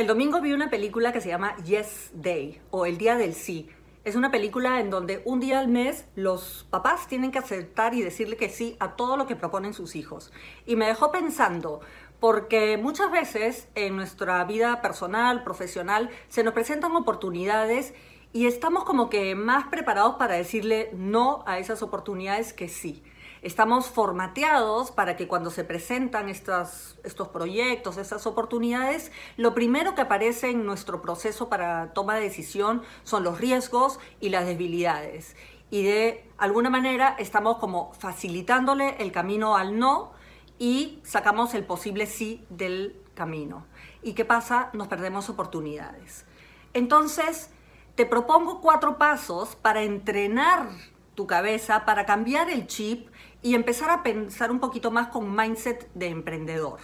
El domingo vi una película que se llama Yes Day o El Día del Sí. Es una película en donde un día al mes los papás tienen que aceptar y decirle que sí a todo lo que proponen sus hijos. Y me dejó pensando, porque muchas veces en nuestra vida personal, profesional, se nos presentan oportunidades y estamos como que más preparados para decirle no a esas oportunidades que sí estamos formateados para que cuando se presentan estos, estos proyectos, estas oportunidades, lo primero que aparece en nuestro proceso para toma de decisión son los riesgos y las debilidades. Y de alguna manera estamos como facilitándole el camino al no y sacamos el posible sí del camino. ¿Y qué pasa? Nos perdemos oportunidades. Entonces, te propongo cuatro pasos para entrenar tu cabeza, para cambiar el chip y empezar a pensar un poquito más con mindset de emprendedor.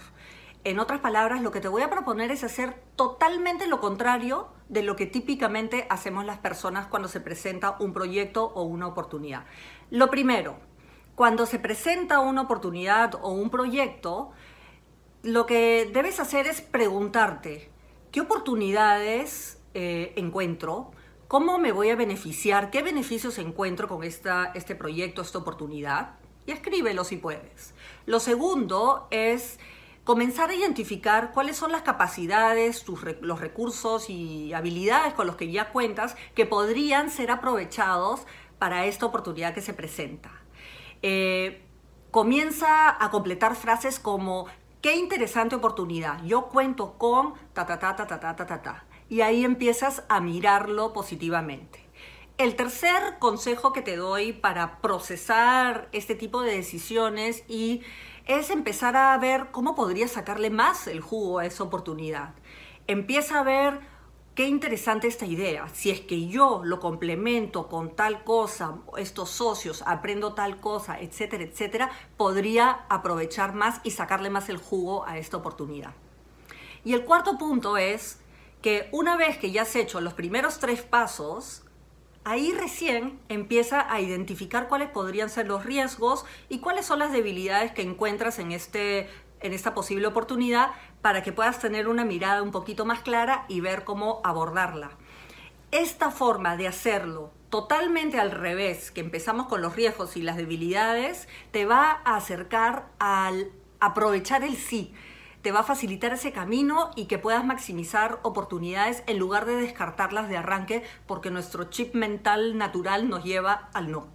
En otras palabras, lo que te voy a proponer es hacer totalmente lo contrario de lo que típicamente hacemos las personas cuando se presenta un proyecto o una oportunidad. Lo primero, cuando se presenta una oportunidad o un proyecto, lo que debes hacer es preguntarte, ¿qué oportunidades eh, encuentro? ¿Cómo me voy a beneficiar? ¿Qué beneficios encuentro con esta, este proyecto, esta oportunidad? y escríbelo si puedes. Lo segundo es comenzar a identificar cuáles son las capacidades, los recursos y habilidades con los que ya cuentas que podrían ser aprovechados para esta oportunidad que se presenta. Eh, comienza a completar frases como qué interesante oportunidad, yo cuento con ta ta ta ta ta ta ta ta. Y ahí empiezas a mirarlo positivamente. El tercer consejo que te doy para procesar este tipo de decisiones y es empezar a ver cómo podrías sacarle más el jugo a esa oportunidad. Empieza a ver qué interesante esta idea. Si es que yo lo complemento con tal cosa, estos socios, aprendo tal cosa, etcétera, etcétera, podría aprovechar más y sacarle más el jugo a esta oportunidad. Y el cuarto punto es que una vez que ya has hecho los primeros tres pasos, ahí recién empieza a identificar cuáles podrían ser los riesgos y cuáles son las debilidades que encuentras en, este, en esta posible oportunidad para que puedas tener una mirada un poquito más clara y ver cómo abordarla. Esta forma de hacerlo totalmente al revés, que empezamos con los riesgos y las debilidades, te va a acercar al aprovechar el sí te va a facilitar ese camino y que puedas maximizar oportunidades en lugar de descartarlas de arranque porque nuestro chip mental natural nos lleva al no.